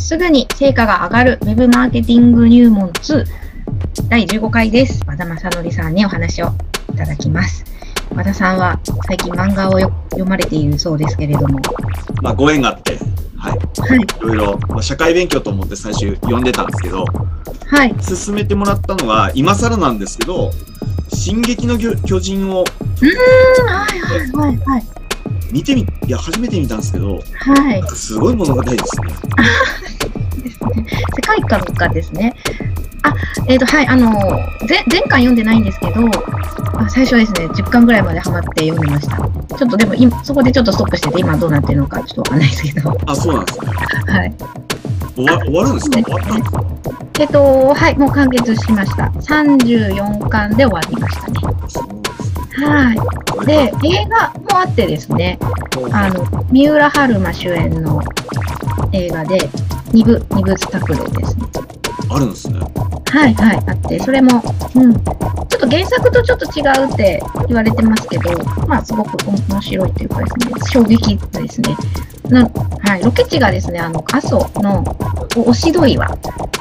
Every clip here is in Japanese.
すぐに成果が上がる Web マーケティング入門2第15回です。和田正則さんにお話をいただきます。和田さんは最近漫画をよ読まれているそうですけれども、まあ、ご縁があって、はい。はい、いろいろ、まあ、社会勉強と思って最初読んでたんですけど、はい、勧めてもらったのは、今更なんですけど、進撃の巨巨人をうん、はい、はい、はい、はい、見てみ、いや、初めて見たんですけど、はい、すごい物語ですね。ですね。世界観がですね。あ、えっ、と、はい、あの、ぜ前回読んでないんですけど、あ最初はですね、10巻ぐらいまでハマって読んでました。ちょっとでも今、そこでちょっとストップしてて、今どうなってるのかちょっとわかんないですけど、あ、そうなんですね。はい。終わ終わるんですか？終わったんですかえっ、と、はい、もう完結しました。34巻で終わりましたね。はい。で、映画もあってですね、あの、三浦春馬主演の映画で、二部、二部作でですね、あるんですね。はいはい、あって、それも、うん、ちょっと原作とちょっと違うって言われてますけど、まあ、すごく面白いというかですね、衝撃ですね。なはい、ロケ地がですね、あの、阿蘇のお押し戸岩あ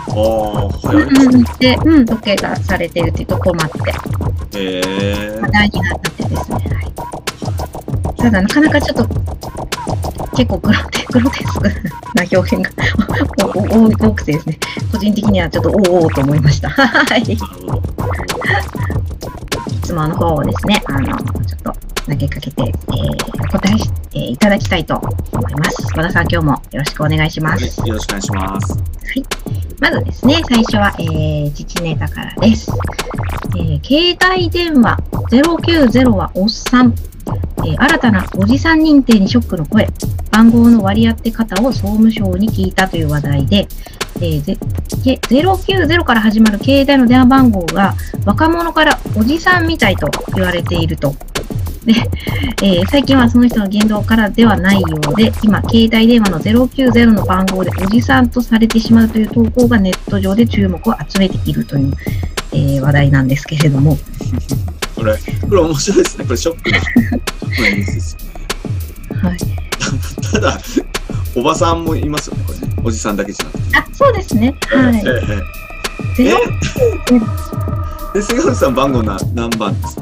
あ、はい。で、うん、ロケがされてるっていうところもあって、へえ話題になっててですね、はい。ただ、なかなかちょっと、結構グロテグロテスクな表現がおお多多くてですね、個人的にはちょっとおおおと思いました。はい。なるほど。質問の方をですね、あの、ちょっと投げかけて、えーお答えし、えーいただきたいと思います。和田さん、今日もよろしくお願いしまはいす。よろしくお願いします。まずですね、最初は、えー、自治ネタからです。えー携帯電話090はおっさん。えー新たなおじさん認定にショックの声。番号の割り当て方を総務省に聞いたという話題で、えーぜけ090から始まる携帯の電話番号が若者からおじさんみたいと言われていると。で、えー最近はその人の言動からではないようで、今、携帯電話の090の番号でおじさんとされてしまうという投稿がネット上で注目を集めているという、えー話題なんですけれども、これ、これ面白いですね。これショックな。はい。ただ、おばさんもいますよね、これね。おじさんだけじゃなくて。あ、そうですね。はい。ええゼロ で、瀬川さん番号な何番ですか？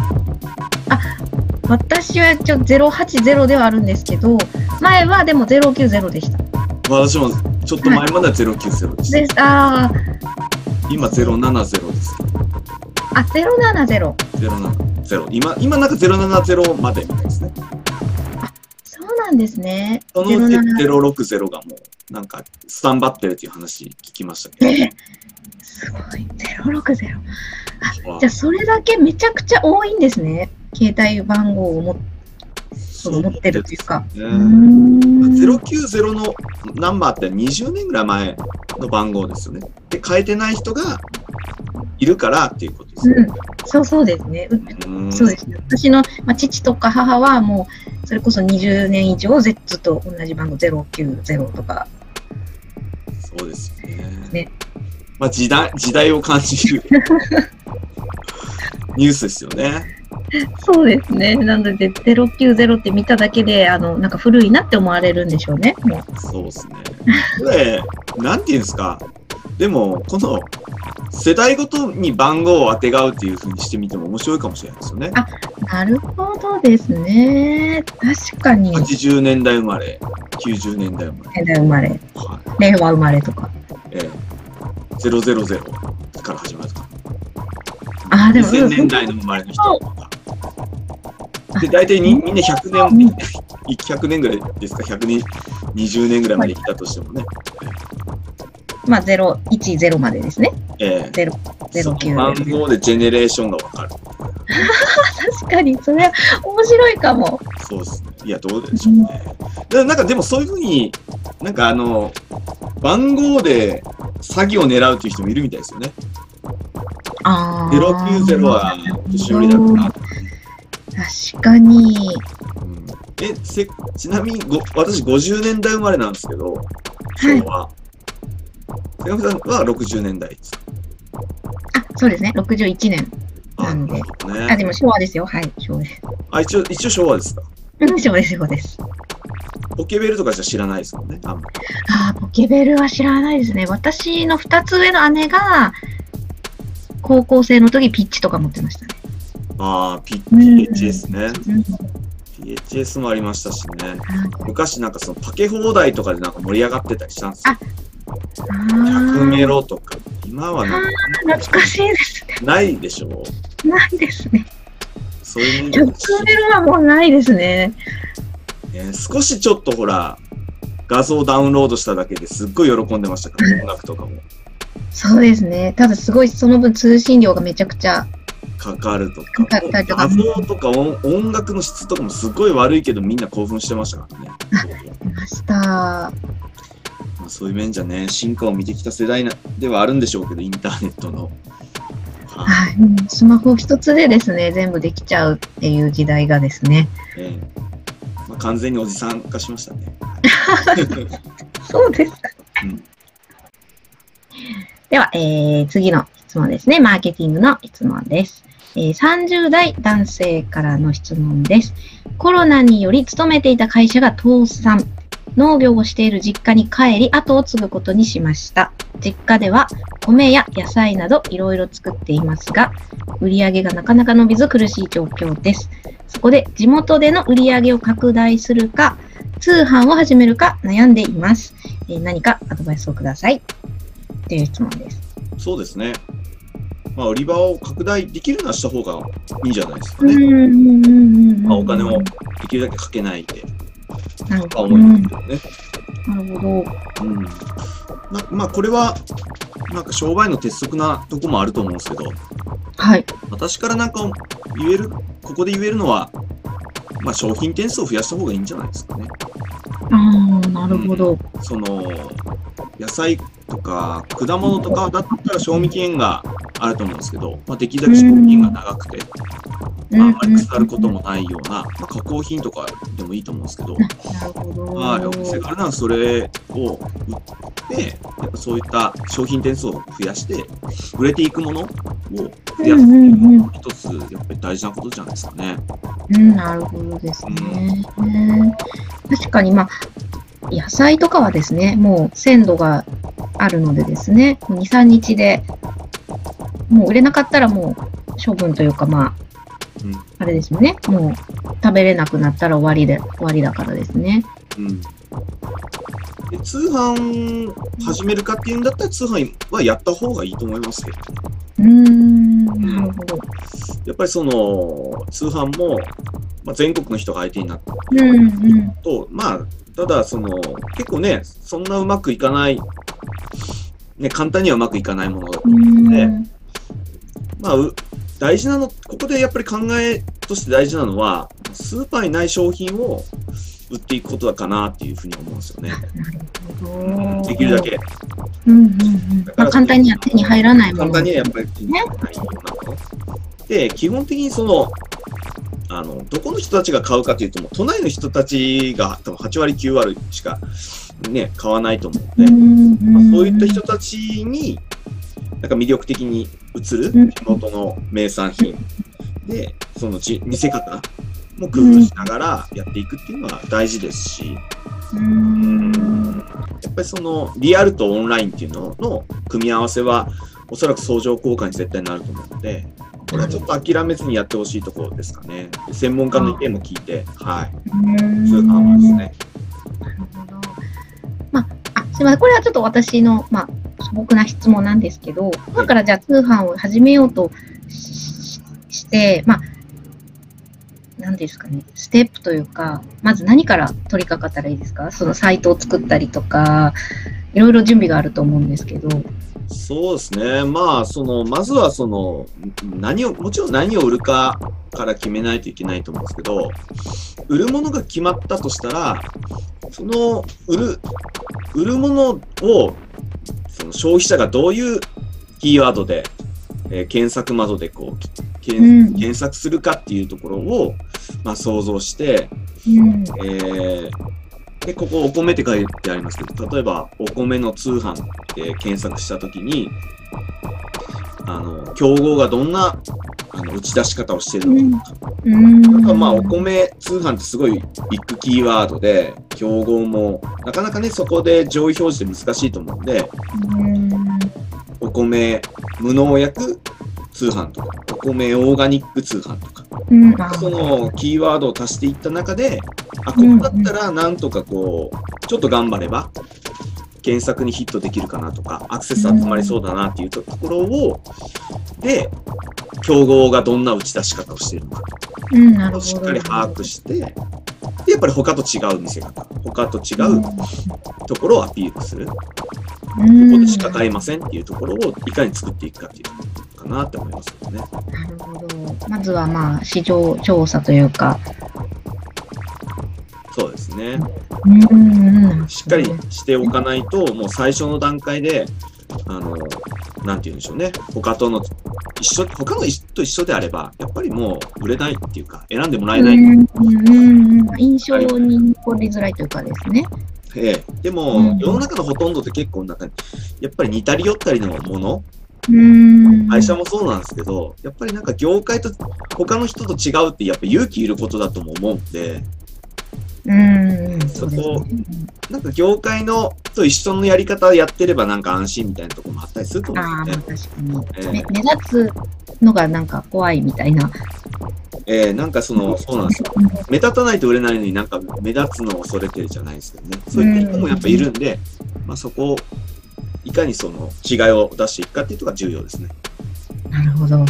私はちょっと080ではあるんですけど、前はでも090でした。私もちょっと前までは090です。です。あ今070です。あ、あ、070。070。今、今なんか070までみたいですね。そうなんですね。そのうち07 060がもう、なんか、スタンバってるっていう話聞きましたけえすごい。060。ど。じゃあ、それだけめちゃくちゃ多いんですね。携帯番号を持っそう持ってるというか。ねうーん090のナンバーって20年ぐらい前の番号ですよね。で、変えてない人がいるからっていうことですよね。そうそうですね。ううんそうですね。私の、まあ、父とか母はもう、それこそ20年以上、ずっと同じ番号090とか。そうですよね。ねまあ時代、時代を感じるニュースですよね。そうですね。なので、090って見ただけで、あの、なんか古いなって思われるんでしょうね。もうそうですね。これ、なんていうんですか。でも、この世代ごとに番号を当てがうっていうふうにしてみても面白いかもしれないですよね。なるほどですね。確かに、80年代生まれ、90年代生ま現代生まれ、れ、はい令和生まれとか。ええ000から始まるとか。ああ、でも、2000年代の生まれの人とか。で、大体にみんな100年、100年ぐらいですか、120年ぐらいまで来たとしてもね。まあ、010までですね。ええゼロその09番号でジェネレーションがわかる。確かに、それは面白いかも。そうですね。いや、どうでしょうね。でなんか、でもそういうふうに、なんかあの、番号で詐欺を狙うっていう人もいるみたいですよね。ああ。090は年寄りだから。確かに。うんえせちなみにご私50年代生まれなんですけど、昭和。瀬上さんは60年代です。あ、そうですね。61年。あ、なんであ、ね。でも昭和ですよ。はい、昭和です。あ、一応、一応昭和ですか？うん昭和です、昭和です。ポケベルとかじゃ知らないですもんね。あんまあーポケベルは知らないですね。私の2つ上の姉が、高校生の時ピッチとか持ってましたね。ああ、P- うん PHS ね。うん、PHS もありましたしね。昔なんかそのパケ放題とかでなんか盛り上がってたりしたんですよ。100メあロとか。今はなんかあ、懐かしいですね。ないでしょないですね。そういうもんじゃない100メロはもうないですね。ね少しちょっとほら、画像ダウンロードしただけですっごい喜んでましたから、音楽とかもそうですね。ただすごいその分通信量がめちゃくちゃ。かかるとか。かかとか画像とか音音楽の質とかもすっごい悪いけどみんな興奮してましたからね。出ました。まあ、そういう面じゃね、進化を見てきた世代なではあるんでしょうけど、インターネットの。はいスマホ一つでですね、全部できちゃうっていう時代がですね。ええまあ、完全におじさん化しましたね。そうですか。うんでは、えー、次の質問ですね。マーケティングの質問です。えー30代男性からの質問です。コロナにより勤めていた会社が倒産。農業をしている実家に帰り、後を継ぐことにしました。実家では米や野菜などいろいろ作っていますが、売り上げがなかなか伸びず苦しい状況です。そこで地元での売り上げを拡大するか、通販を始めるか悩んでいます。えー何かアドバイスをください。という質問です。そうですね。まあ、売り場を拡大できるのはした方がいいんじゃないですかね。まあ、お金をできるだけかけないで、なるほど。ね。なるほど。うん。ままあ、これは、なんか商売の鉄則なとこもあると思うんですけど、はい。私からなんか言える、ここで言えるのは、まあ、商品点数を増やした方がいいんじゃないですかね。ああ、なるほど。その、野菜とか果物とかだったら賞味期限があると思うんですけど、まあ、できるだけ賞味期限が長くて、まあ、あんまり腐ることもないような、まあ、加工品とかでもいいと思うんですけど、なるほど。まあ、お店からならそれを売って、やっぱそういった商品点数を増やして、売れていくものを増やすっていうのが一つ、やっぱり大事なことじゃないですかね。うん、なるほどですね。確かに、まあ、野菜とかはですね、もう鮮度があるのでですね、2、3日で、もう売れなかったらもう処分というか、まあ、うんあれですよね、もう食べれなくなったら終わりで、終わりだからですね。うんで通販始めるかっていうんだったら通販はやった方がいいと思いますけど、うーん、なるほど。やっぱりその通販も、まあ、全国の人が相手になってうんうん。と、まあ、ただその結構ね、そんなうまくいかない、ね、簡単にはうまくいかないものうーんまあ、う大事なの、ここでやっぱり考えとして大事なのは、スーパーにない商品を売っていくことだかなっていうふうに思うんですよね。できるだけ。うんうんうん。まあ、簡単には手に入らないもの。簡単にはやっぱり手に入らないようなもの。で、基本的にその、あの、どこの人たちが買うかというと、もう都内の人たちが多分8割9割しかね、買わないと思うので、まあ、そういった人たちに、なんか魅力的に映るうん地元の名産品で、そのち見せ方も工夫しながらやっていくっていうのは大事ですし、うんやっぱりそのリアルとオンラインっていうのの組み合わせは、おそらく相乗効果に絶対なると思うので、これはちょっと諦めずにやってほしいところですかね。専門家の意見も聞いて、はい。通販はですね。なるほど。まあ、あ、すみません。これはちょっと私の、まあ、素朴な質問なんですけど、今からじゃあ通販を始めようとしして、まあ、何ですかね、ステップというか、まず何から取り掛かったらいいですか？そのサイトを作ったりとか、いろいろ準備があると思うんですけど。そうですね。まあ、その、まずはその、何を、もちろん何を売るかから決めないといけないと思うんですけど、売るものが決まったとしたら、その、売る、売るものを、その消費者がどういうキーワードで、えー検索窓でこう、検索するかっていうところを、まあ、想像して、うん。えーで、ここお米って書いてありますけど、例えばお米の通販って検索したときに、あの、競合がどんなあの打ち出し方をしているのかとか、うん。なんかまあ、お米通販ってすごいビッグキーワードで、競合も、なかなかね、そこで上位表示って難しいと思うんで、うん。お米無農薬通販とか、お米オーガニック通販とか、うん。あそのキーワードを足していった中で、あ、ここだったらなんとかこう、ちょっと頑張れば、検索にヒットできるかなとか、アクセス集まりそうだなっていうところを、で、競合がどんな打ち出し方をしているのかうん、なるほど。をしっかり把握して、で、やっぱり他と違う見せ方、他と違うところをアピールする。こうん。こでしか買えませんっていうところをいかに作っていくかっていうかなって思いますけどね。なるほど。まずはまあ、市場調査というか。そうですね。しっかりしておかないと、もう最初の段階で、あの、なんて言うんでしょうね。他との、一緒、他の人と一緒であれば、やっぱりもう売れないっていうか、選んでもらえない。印象に残りづらいというかですね。ええでも、うん世の中のほとんどって結構なんか、やっぱり似たり寄ったりのもの、うん。会社もそうなんですけど、やっぱりなんか業界と他の人と違うってやっぱ勇気いることだとも思うんで、うん。そうですそね。なんか業界のと一緒のやり方やってればなんか安心みたいなところもあったりすると思ああ、うんまあです確よね。かに。め目立つのがなんか怖いみたいな。ええなんかその、そうなんですよ。目立たないと売れないのになんか目立つのを恐れてるじゃないですけどね。そういった人もやっぱいるんで、まあそこをいかにその違いを出していくかっていうのが重要ですね。なるほど。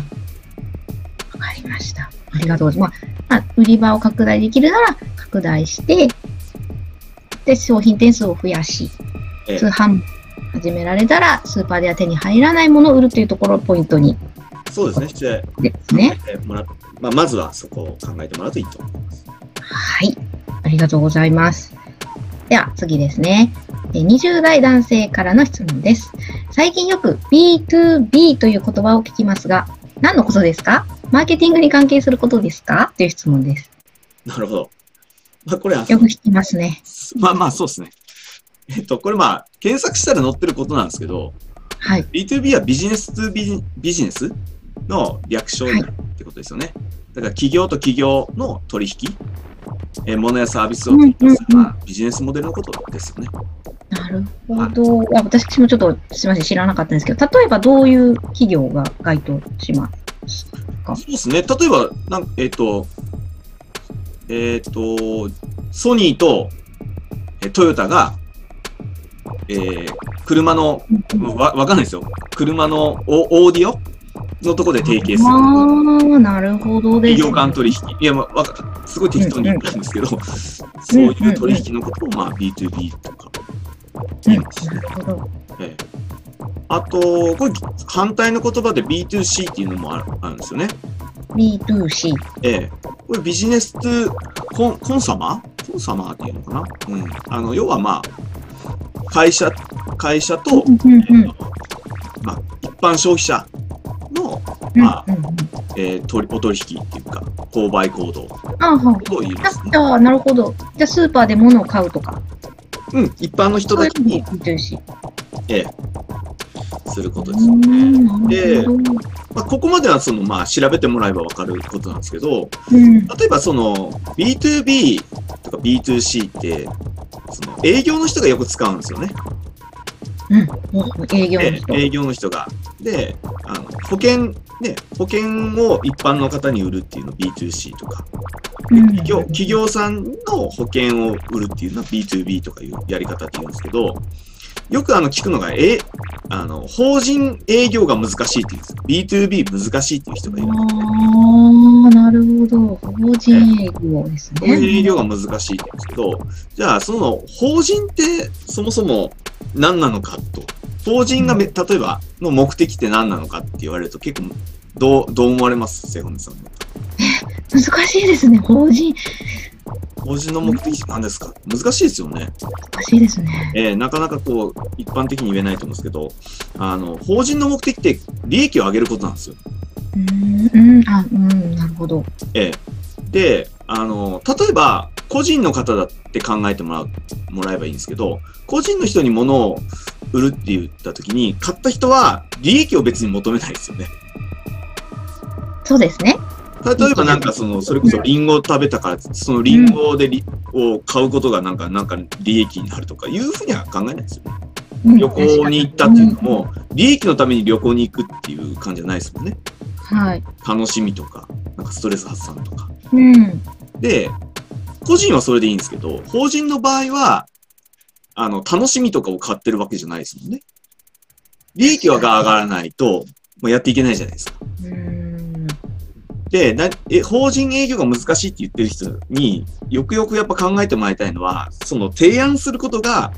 わかりました。ありがとうございます。まあ、まあ、売り場を拡大できるなら拡大して、で、商品点数を増やし、ええ通販始められたら、スーパーでは手に入らないものを売るというところをポイントにそうですね。してですね。まあ、まずはそこを考えてもらうといいと思います。はい。ありがとうございます。では、次ですね。え20代男性からの質問です。最近よく B2B という言葉を聞きますが、何のことですか？マーケティングに関係することですか？という質問です。なるほど。まあ、これは、よく聞きますね。まあまあそうですね。えっと、これまあ、検索したら載ってることなんですけど、はい。B2B はビジネス2ビジビジネスの略称になるってことですよね。だから企業と企業の取引、えー物やサービスを提供する、まあ、ビジネスモデルのことですよね。なるほど。あ私もちょっとすみません、知らなかったんですけど、例えばどういう企業が該当します？かそうですね。例えば、なんえっ、と、えっ、と、ソニーとえートヨタが、えー車の、わ、わかんないですよ。車のオオーディオのとこで提携する。ああ、なるほどです、企業間取引。いや、まあ、わかすごい適当に言ったんですけど、そういう取引のことを、まあ、B2B とかうん、な。るほど。ええあと、これ、反対の言葉で B2C っていうのもあるあるんですよね。B2C。ええこれビジネスコンコンサマコンサマーっていうのかな？うん。あの、要はまあ、会社、会社と、まあ、一般消費者の、うんまあえー取りお取引っていうか、購買行動あはと言いますねあ、。あなるほど。じゃあ、スーパーで物を買うとか。うん、一般の人だけに、B2C。ええすることうですよね。ん、なるほど。まあ、ここまではその、まあ、調べてもらえばわかることなんですけど、うん。例えばその B2B とか B2C って、その営業の人がよく使うんですよね。うん。営業の人。え営業の人が。で、あの保険、ね、保険を一般の方に売るっていうの B2C とか、でうん企業企業さんの保険を売るっていうのは B2B とかいうやり方って言うんですけど、よくあの聞くのが、え、あの、法人営業が難しいって言うんです。B2B 難しいっていう人がいる。ああ、なるほど。法人営業です法人営ね。業が難しいって言うんですけど、じゃあその法人ってそもそも何なのかと。法人がめ、例えばの目的って何なのかって言われると結構どう、どう思われます？セゴンさんも。難しいですね。法人。法人の目的何ですか？難しいですよね。難しいですね。えーなかなかこう、一般的に言えないと思うんですけど、あの、法人の目的って利益を上げることなんですよ。うーん、うん、あ、うん、なるほど。ええで、あの、例えば、個人の方だって考えてもらう、もらえばいいんですけど、個人の人に物を売るって言った時に、買った人は利益を別に求めないですよね。そうですね。例えばなんかその、それこそリンゴを食べたから、そのリンゴでリ、を買うことがなんか、なんか利益になるとかいうふうには考えないですよね。うん旅行に行ったっていうのも、利益のために旅行に行くっていう感じじゃないですもんね。はい。楽しみとか、なんかストレス発散とか。うん。で、個人はそれでいいんですけど、法人の場合は、あの、楽しみとかを買ってるわけじゃないですもんね。利益はが上がらないと、もうやっていけないじゃないですか。うん。で、なえ法人営業が難しいって言ってる人によくよくやっぱ考えてもらいたいのは、その提案することが、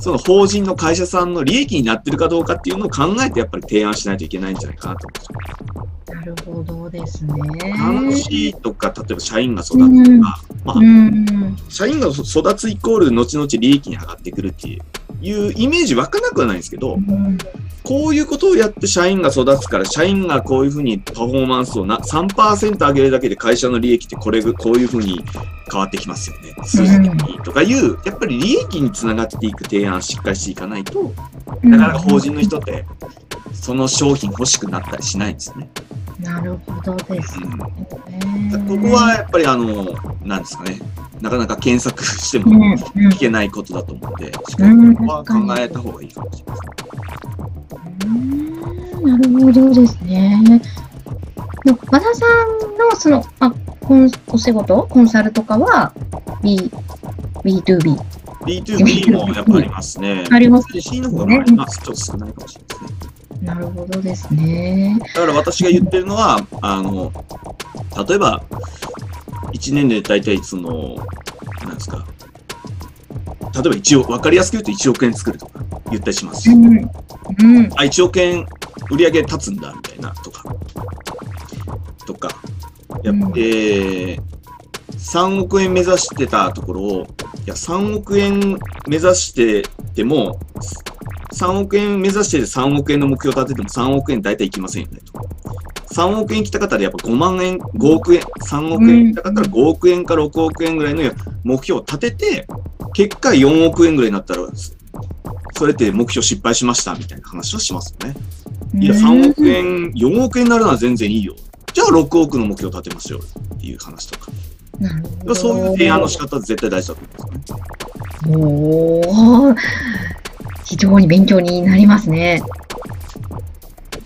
その法人の会社さんの利益になってるかどうかっていうのを考えてやっぱり提案しないといけないんじゃないかなと思うんですよ。なるほどですね。楽しいとか、例えば社員が育つとか、まあう、ん。社員が育つイコール後々利益に上がってくるっていういうイメージ湧かなくはないんですけど、うんこういうことをやって社員が育つから、社員がこういうふうにパフォーマンスをな3%上げるだけで会社の利益ってこれぐ、こういうふうに変わってきますよね。数字的にとかいう、やっぱり利益につながっていく提案をしっかりしていかないと、なかなか法人の人って、その商品欲しくなったりしないんですよね。なるほどですね。ここはやっぱりあの、なんですかね、なかなか検索してうん、もうんいけないことだと思うので、しっかりここは考えた方がいいかもしれないですね。うんなるほどですね。和田さんのそのあコンお仕事、コンサルとかは B B2B B2B もやっぱありますね。あります C の方がまあまあちょっと少ないかもしれないですね。なるほどですね。だから私が言ってるのは、あの、例えば、1年で大体その、なんですか、例えば1億、わかりやすく言うと1億円作るとか言ったりしますし、うん。うん。あ、1億円売り上げ立つんだ、みたいな、とか、とか、やっうんえー3億円目指してたところを、いや、3億円目指してても、3億円目指して3億円の目標を立てても3億円大体いきませんよね、と。3億円来た方でやっぱ5万円、5億円、3億円来た方ら5億円か6億円ぐらいの目標を立てて、結果4億円ぐらいになったら、それって目標失敗しましたみたいな話をしますよね。いや、3億円、4億円になるのは全然いいよ。じゃあ6億の目標を立てましょうっていう話とか。なるほど。そういう提案の仕方は絶対大事だと思いますね。おー非常に勉強になりますね。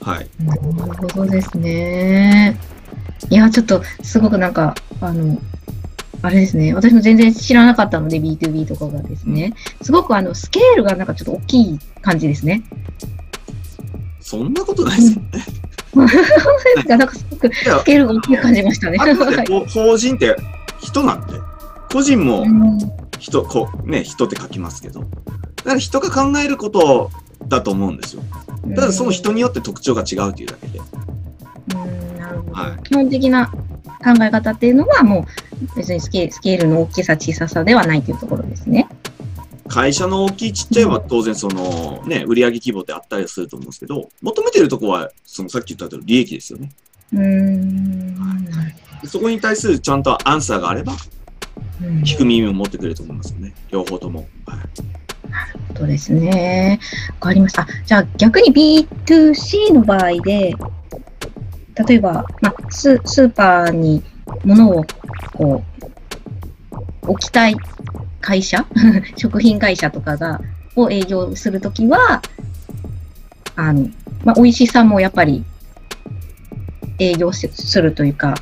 はい。なるほどですね。いや、ちょっと、すごくなんか、あの、あれですね。私も全然知らなかったので、B2B とかがですね。すごくあの、スケールがなんかちょっと大きい感じですね。そんなことないですよね。なんかすごくスケールが大きく感じましたね。法人って人なんで、個人もうん人、こうね、人って書きますけど、だから人が考えることだと思うんですよ。ただその人によって特徴が違うというだけで。うんなるほどはい基本的な考え方っていうのはもう別にスケスケールの大きさ小ささではないというところですね。会社の大きいちっちゃいは当然そのね、売上規模であったりすると思うんですけど、求めてるとこは、そのさっき言った通り利益ですよね。うーんそこに対するちゃんとアンサーがあれば、聞く耳を持ってくれると思いますよね。両方とも。はい、そうですね。わかりました。じゃあ逆に B2C の場合で、例えば、まあ、ススーパーに物をこう置きたい会社？食品会社とかが、を営業するときは、あの、まあ、美味しさもやっぱり営業しするというか、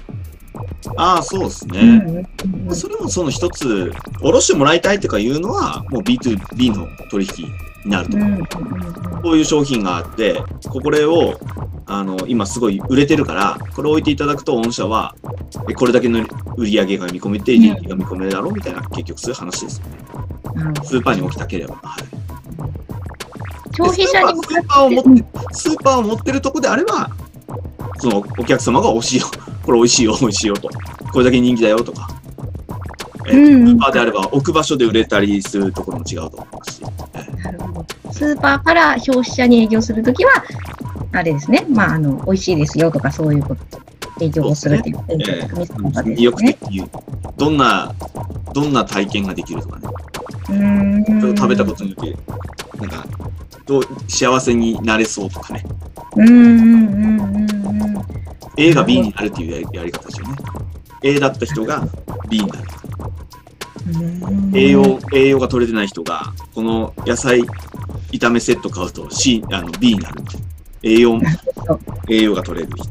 ああ、そうですね。それもその一つ、おろしてもらいたいとかいうのは、もう B2B の取引になるとうん思う。うんうんこういう商品があって、これを、あの、今すごい売れてるから、これを置いていただくと、御社は、えこれだけの売り上げが見込めて、利益が見込めるだろう？みたいな、結局そういう話ですよね。スーパーに置きたければ。はい。消費者にもスーパーを持って、スーパーを持ってるとこであれば、そのお客様が美味しいよ、これ美味しいよ、美味しいよと、これだけ人気だよとか、えうんスーパーであれば置く場所で売れたりするところも違うと思いますし、えなるほど。スーパーから消費者に営業するときは、あれですね。まあ、あの、美味しいですよとか、そういうこと、営業をするっていう、営業え見せ方です魅力ね。的に、どんな、どんな体験ができるとかね、うーん。それを食べたことによって、なんか、どう幸せになれそうとかね、うんうんうんうんうん。A が B になるっていうやりやり方ですよね。A だった人が B になる。栄養、栄養が取れてない人が、この野菜炒めセット買うと C、あの B になる。栄養。栄養が取れる人。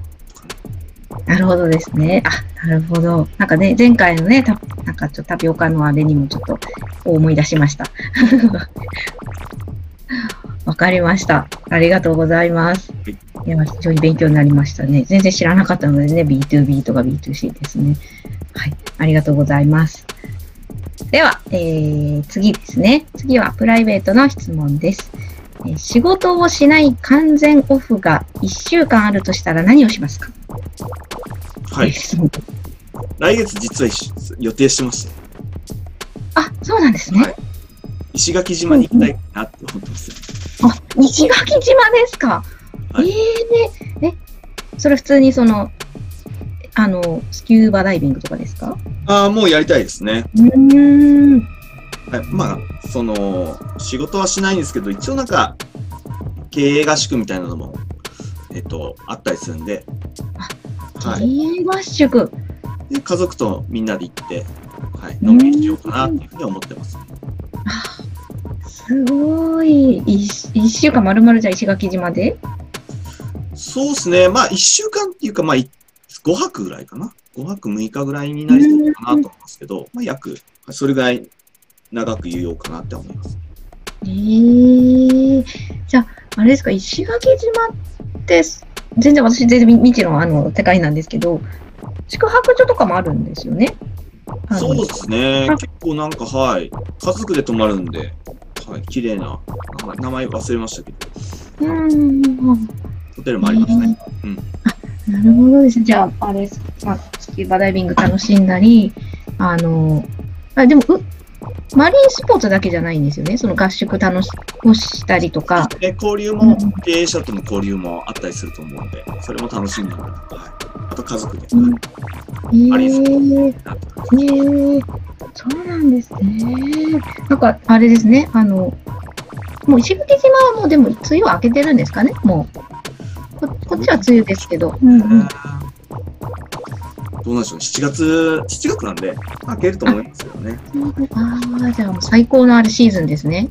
なるほどですね。あ、なるほど。なんかね、前回のね、たなんかちょっとタピオカのあれにもちょっと思い出しました。わかりました。ありがとうございます。いや、非常に勉強になりましたね。全然知らなかったのでね、B2B とか B2C ですね。はい。ありがとうございます。では、えー、次ですね。次はプライベートの質問です。えー仕事をしない完全オフが1週間あるとしたら何をしますか？はい。来月実は予定してまして、あ、そうなんですね。はい石垣島に行きたいなって思ってます。あ、石垣島ですか？はいええね、え、それ普通にその、あの、スキューバダイビングとかですか？ああ、もうやりたいですね。うーん。はい、まあ、その、仕事はしないんですけど、一応なんか、経営合宿みたいなのも、えっと、あったりするんで、はい。経営合宿。で、家族とみんなで行って、はい、のんびりしようかなっていうふうに思ってます。すごい。一一週間丸々じゃあ石垣島で？そうですね。まあ、一週間っていうか、まあ、い5泊ぐらいかな。5泊6日ぐらいになりそうかなと思いますけど、まあ、約、それぐらい長く言おうかなって思います。ええじゃあ、あれですか、石垣島って、全然私、全然未知のあの世界なんですけど、宿泊所とかもあるんですよね。そうですねあ。結構なんか、はい。家族で泊まるんで、はい。綺麗な、名前忘れましたけど、うーん。ホテルもありますね。なるほどですね。じゃあ、あれです。まあ、スキューバダイビング楽しんだり、あの、あでも、う、マリンスポーツだけじゃないんですよね？その合宿楽し、をしたりとか。で、交流も、経営者との交流もあったりすると思うんで、それも楽しんだら、はい。あと家族で、うんはいえマリンスポー、えー、そうなんですね。なんか、あれですね。あの、もう石垣島はもうでも梅雨は明けてるんですかね？もう。ここっちは梅雨ですけど。うんうん。どうなんでしょう、7月、7月なんで、開けると思いますよね。ああ、じゃあ最高のあるシーズンですね。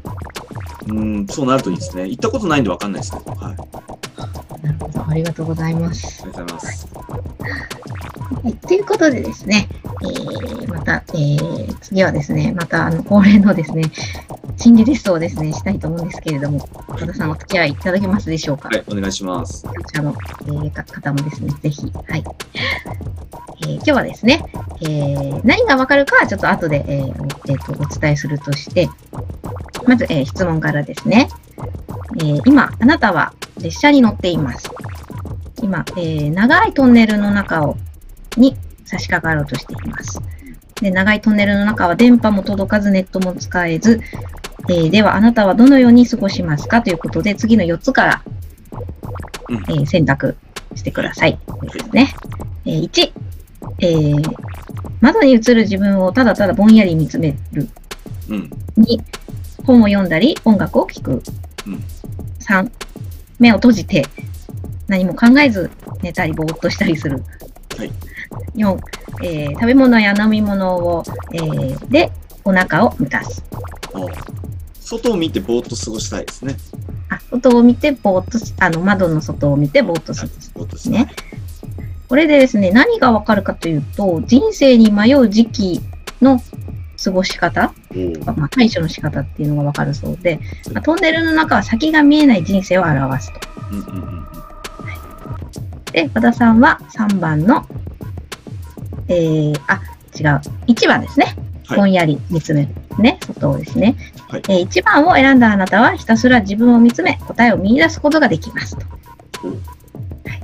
うん、そうなるといいですね。行ったことないんでわかんないですけど、はい。なるほど。ありがとうございます。ありがとうございます。はい、ということでですね、えー、また、えー、次はですね、またあの恒例のですね、心理テストをですね、したいと思うんですけれども、岡田さんお付き合いいただけますでしょうか？はい、お願いします。こちらの、えーか方もですね、ぜひ、はい。えー今日はですね、えー何がわかるかはちょっと後で、えーえーとお伝えするとして、まず、えー質問からですね、えー今、あなたは列車に乗っています。今、えー長いトンネルの中をに差し掛かろうとしています。で長いトンネルの中は電波も届かずネットも使えず、えーではあなたはどのように過ごしますかということで次の4つから、うんえー選択してください。ですね。えー1、えー窓に映る自分をただただぼんやり見つめる。うん。2、本を読んだり音楽を聴く。うん3、目を閉じて何も考えず寝たりぼーっとしたりする。はい4、えー食べ物や飲み物を、えーでお腹を満たす。お外を見てぼーっと過ごしたいですね。あ、外を見てぼーっとし、あの窓の外を見てぼーっとする。ぼーっとしたい。ね。これでですね、何がわかるかというと、人生に迷う時期の過ごし方、まあ、対処の仕方っていうのがわかるそうで、まあ、トンネルの中は先が見えない人生を表すと。うんうんうんうん。で、和田さんは3番の、えー、あ、違う。1番ですね。はいぼんやり見つめる。ね、外をですね。はいえー1番を選んだあなたはひたすら自分を見つめ、答えを見出すことができますと。うんはい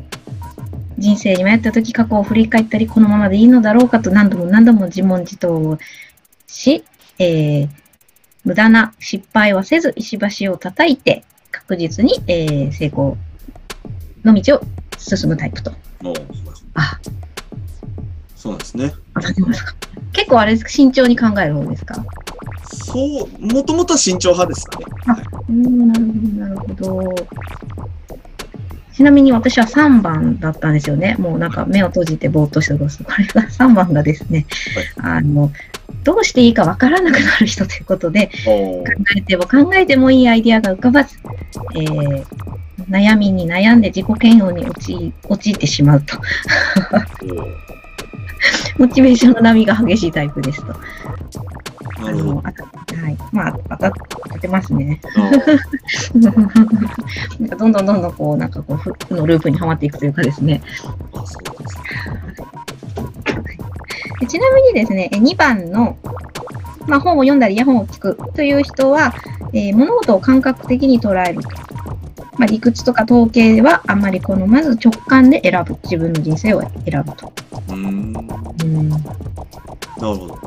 人生に迷った時、過去を振り返ったり、このままでいいのだろうかと何度も何度も自問自答をし、えー無駄な失敗はせず、石橋を叩いて、確実に、えー成功の道を進むタイプと。あ、そうなんですね。結構あれですか、慎重に考える方ですか？そう、もともとは慎重派ですかね。はいうん、なるほど、なるほど。ちなみに私は3番だったんですよね。もうなんか目を閉じてぼーっとして過ごす。これが3 番がですね、あの、どうしていいかわからなくなる人ということで、考えても考えてもいいアイディアが浮かばず、えー悩みに悩んで自己嫌悪に陥陥ってしまうと。モチベーションの波が激しいタイプですと。あの。あたはい。まあ、当たってますね。なんかどんどんどんどんこう、なんかこう、負のループにはまっていくというかですね。あ、そうですちなみにですね、え2番の、まあ、本を読んだりイヤホンを聞くという人は、えー物事を感覚的に捉えると。まあ、理屈とか統計はあんまり好まず直感で選ぶ。自分の人生を選ぶと。うーん。なるうんほど。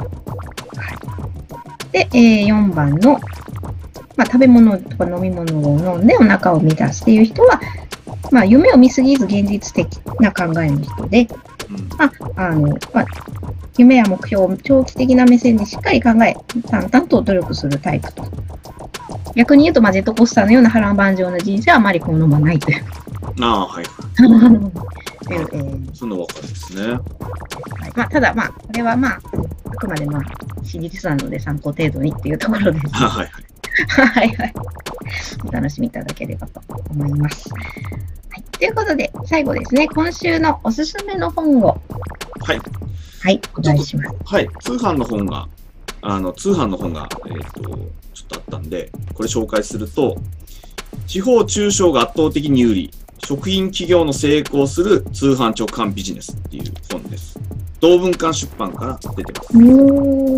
で、えー4番の、まあ、食べ物とか飲み物を飲んでお腹を満たすっていう人は、まあ、夢を見すぎず現実的な考えの人で、うん。まあ、あの、まあ、夢や目標を長期的な目線でしっかり考え、淡々と努力するタイプと。逆に言うと、まあ、ジェットコースターのような波乱万丈な人生はあまり好まないという。ああ、はい。というえーその分かれですね。はいまあ、ただ、まあ、これはまあ、あくまでまあ、私立なので参考程度にっていうところです。あはいはい。はいはい。お楽しみいただければと思います。はい。ということで、最後ですね、今週のおすすめの本を、はい。はい、お願いします。はい。通販の本が、あの、通販の本が、えっ、と、ちょっとあったんで、これ紹介すると、地方中小が圧倒的に有利、食品企業の成功する通販直販ビジネスっていう本です。同文館出版から出てます。お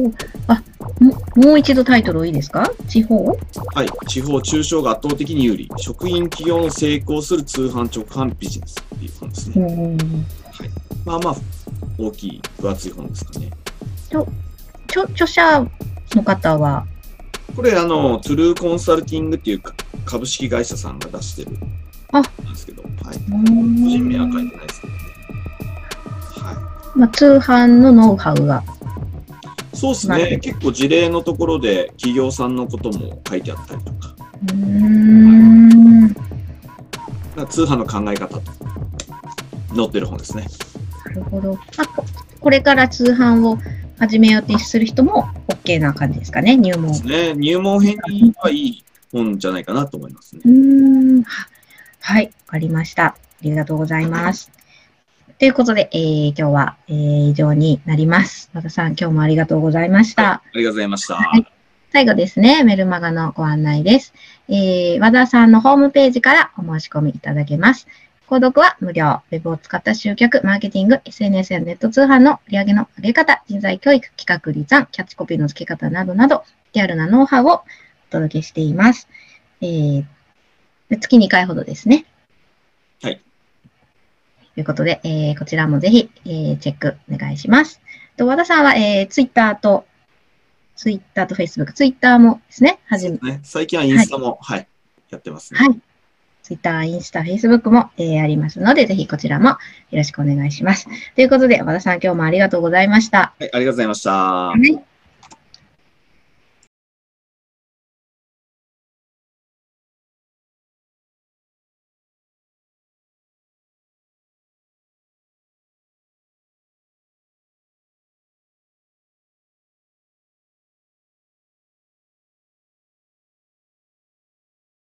ーあも、もう一度タイトルいいですか？地方？はい。地方中小が圧倒的に有利、食品企業の成功する通販直販ビジネスっていう本ですね。うんまあまあ、大きい、分厚い本ですかね。著著者の方は、これ、あの、トゥルーコンサルティングっていうか株式会社さんが出してるあなんですけど、はい。個個人名は書いてないですけどね。はまあ、通販のノウハウが。い。そうですね。結構事例のところで企業さんのことも書いてあったりとか、うーん。通販の考え方と載ってる本ですね。るほど。まあ、ここれから通販を始めようとする人も OK な感じですかね、入門。ね。入門編にはいい本じゃないかなと思いますねう。ーん。ははい、わかりました。ありがとうございます。ということで、えー今日は、えー以上になります。和田さん、今日もありがとうございました。ありがとうございました。はい最後ですね、メルマガのご案内です。えー和田さんのホームページからお申し込みいただけます。購読は無料。ウェブを使った集客、マーケティング、SNS やネット通販の売り上げの上げ方、人材教育、企画立案、キャッチコピーの付け方などなど、リアルなノウハウをお届けしています。えー月2回ほどですね。はい。ということで、えーこちらもぜひ、えーチェックお願いします。と和田さんは、えー、ツイッターと、ツイッターとフェイスブック、ツイッターもですね、はじめ、ね、最近はインスタも、はい、やってますね。はい。ツイッター、インスタ、フェイスブックも、えーありますので、ぜひこちらもよろしくお願いします。ということで、和田さん、今日もありがとうございました。はい、ありがとうございました。はい。